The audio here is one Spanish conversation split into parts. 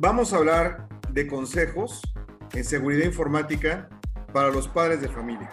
Vamos a hablar de consejos en seguridad informática para los padres de familia.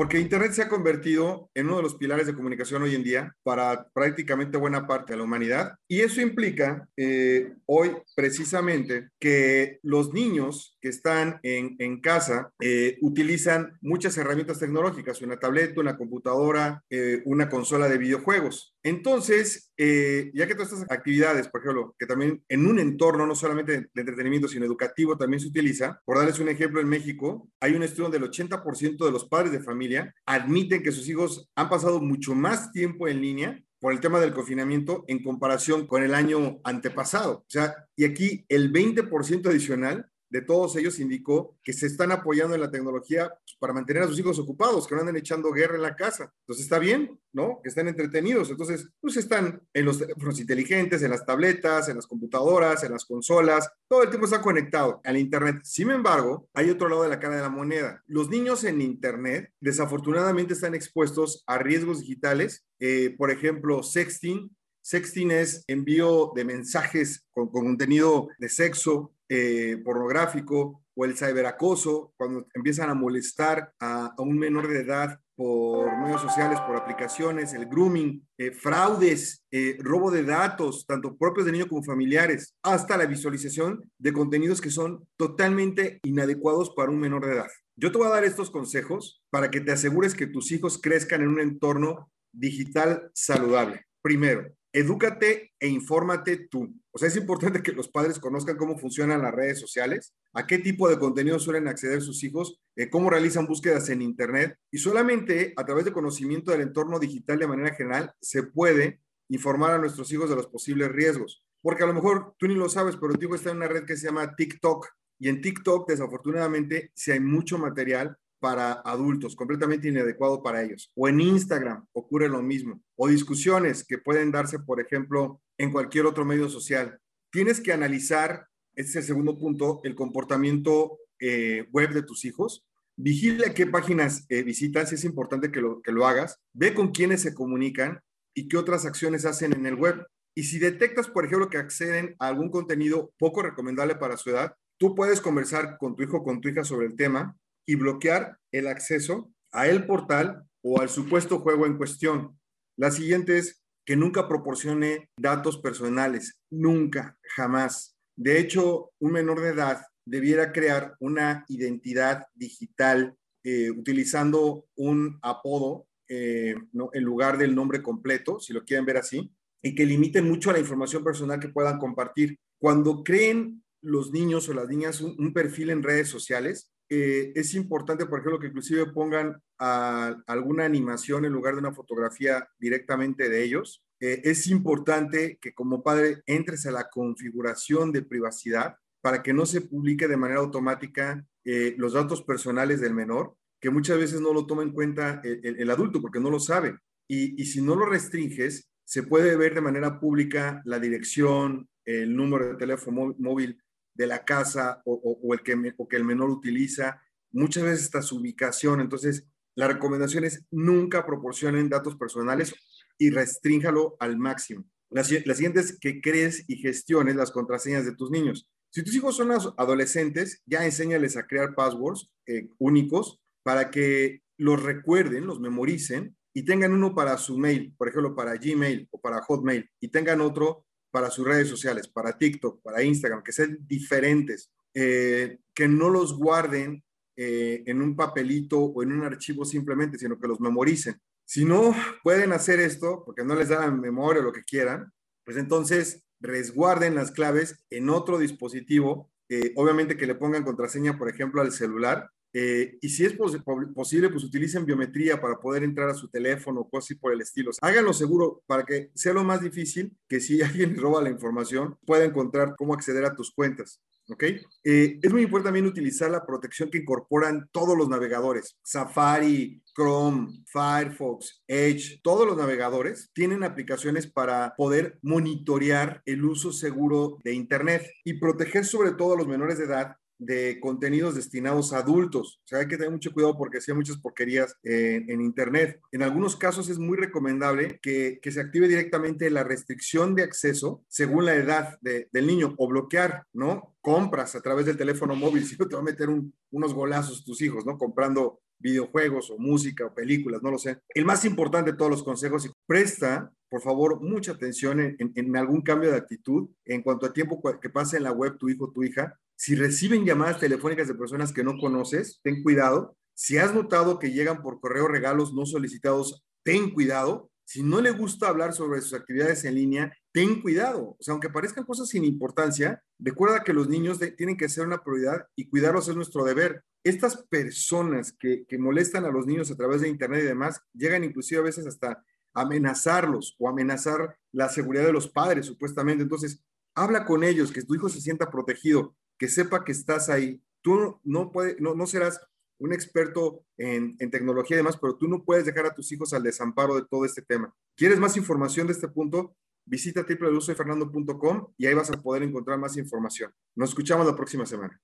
Porque Internet se ha convertido en uno de los pilares de comunicación hoy en día para prácticamente buena parte de la humanidad. Y eso implica eh, hoy precisamente que los niños que están en, casa eh, utilizan muchas herramientas tecnológicas, una tableta, una computadora, eh, una consola de videojuegos. Entonces, ya que todas estas actividades, por ejemplo, que también en un entorno no solamente de entretenimiento, sino educativo, también se utiliza, por darles un ejemplo, en México hay un estudio donde el 80% de los padres de familia admiten que sus hijos han pasado mucho más tiempo en línea por el tema del confinamiento en comparación con el año antepasado. O sea, y aquí el 20% adicional de todos ellos indicó que se están apoyando en la tecnología pues, para mantener a sus hijos ocupados, que no anden echando guerra en la casa. Entonces está bien, ¿no? Que estén entretenidos. Entonces, pues están en los teléfonos inteligentes, en las tabletas, en las computadoras, en las consolas, todo el tiempo está conectado al Internet. Sin embargo, hay otro lado de la cara de la moneda. Los niños en Internet desafortunadamente están expuestos a riesgos digitales, eh, por ejemplo, sexting, Sexting es envío de mensajes con, contenido de sexo, eh, pornográfico o el ciberacoso, cuando empiezan a molestar a, un menor de edad por medios sociales, por aplicaciones, el grooming, eh, fraudes, eh, robo de datos, tanto propios de niño como familiares, hasta la visualización de contenidos que son totalmente inadecuados para un menor de edad. Yo te voy a dar estos consejos para que te asegures que tus hijos crezcan en un entorno digital saludable. Primero, edúcate e infórmate tú. O sea, es importante que los padres conozcan cómo funcionan las redes sociales, a qué tipo de contenido suelen acceder sus hijos, eh, cómo realizan búsquedas en Internet y solamente a través de conocimiento del entorno digital de manera general se puede informar a nuestros hijos de los posibles riesgos. Porque a lo mejor tú ni lo sabes, pero tu hijo está en una red que se llama TikTok y en TikTok desafortunadamente si hay mucho material para adultos, completamente inadecuado para ellos. O en Instagram ocurre lo mismo. O discusiones que pueden darse, por ejemplo, en cualquier otro medio social. Tienes que analizar, este es el segundo punto, el comportamiento eh, web de tus hijos. Vigila qué páginas eh, visitas, es importante que lo, que lo hagas. Ve con quiénes se comunican y qué otras acciones hacen en el web. Y si detectas, por ejemplo, que acceden a algún contenido poco recomendable para su edad, tú puedes conversar con tu hijo o con tu hija sobre el tema y bloquear el acceso a el portal o al supuesto juego en cuestión. La siguiente es que nunca proporcione datos personales, nunca, jamás. De hecho, un menor de edad debiera crear una identidad digital eh, utilizando un apodo eh, en lugar del nombre completo, si lo quieren ver así, y que limiten mucho la información personal que puedan compartir. Cuando creen los niños o las niñas un perfil en redes sociales, eh, es importante, por ejemplo, que inclusive pongan alguna animación en lugar de una fotografía directamente de ellos. Eh, es importante que como padre entres a la configuración de privacidad para que no se publique de manera automática eh, los datos personales del menor, que muchas veces no lo toma en cuenta el, adulto porque no lo sabe. Y, y si no lo restringes, se puede ver de manera pública la dirección, el número de teléfono móvil de la casa o, el que, que el menor utiliza, muchas veces está su ubicación. Entonces, la recomendación es nunca proporcionen datos personales y restrínjalo al máximo. La, siguiente es que crees y gestiones las contraseñas de tus niños. Si tus hijos son adolescentes, ya enséñales a crear passwords eh, únicos para que los recuerden, los memoricen y tengan uno para su mail, por ejemplo, para Gmail o para Hotmail, y tengan otro para sus redes sociales, para TikTok, para Instagram, que sean diferentes, eh, que no los guarden eh, en un papelito o en un archivo simplemente, sino que los memoricen. Si no pueden hacer esto, porque no les dan memoria o lo que quieran, pues entonces resguarden las claves en otro dispositivo, eh, obviamente que le pongan contraseña, por ejemplo, al celular, eh, y si es posible, pues utilicen biometría para poder entrar a su teléfono o cosas así por el estilo. Háganlo seguro para que sea lo más difícil que si alguien roba la información, pueda encontrar cómo acceder a tus cuentas. ¿Ok? Eh, es muy importante también utilizar la protección que incorporan todos los navegadores. Safari, Chrome, Firefox, Edge, todos los navegadores tienen aplicaciones para poder monitorear el uso seguro de Internet y proteger sobre todo a los menores de edad de contenidos destinados a adultos. O sea, hay que tener mucho cuidado porque hay muchas porquerías en Internet. En algunos casos es muy recomendable que, que, se active directamente la restricción de acceso según la edad del niño o bloquear, ¿no? Compras a través del teléfono móvil, si no te va a meter unos golazos tus hijos, ¿no? Comprando videojuegos o música o películas, no lo sé. El más importante de todos los consejos, presta, por favor, mucha atención en, algún cambio de actitud en cuanto a tiempo que pase en la web tu hijo o tu hija. Si reciben llamadas telefónicas de personas que no conoces, ten cuidado. Si has notado que llegan por correo regalos no solicitados, ten cuidado. Si no le gusta hablar sobre sus actividades en línea, ten cuidado. O sea, aunque parezcan cosas sin importancia, recuerda que los niños tienen que ser una prioridad y cuidarlos es nuestro deber. Estas personas que, que molestan a los niños a través de Internet y demás, llegan inclusive a veces hasta amenazarlos o amenazar la seguridad de los padres, supuestamente. Entonces, habla con ellos, que tu hijo se sienta protegido, que sepa que estás ahí. Tú no, puede, no, no serás un experto en, en, tecnología y demás, pero tú no puedes dejar a tus hijos al desamparo de todo este tema. ¿Quieres más información de este punto? Visita www.fernando.com y ahí vas a poder encontrar más información. Nos escuchamos la próxima semana.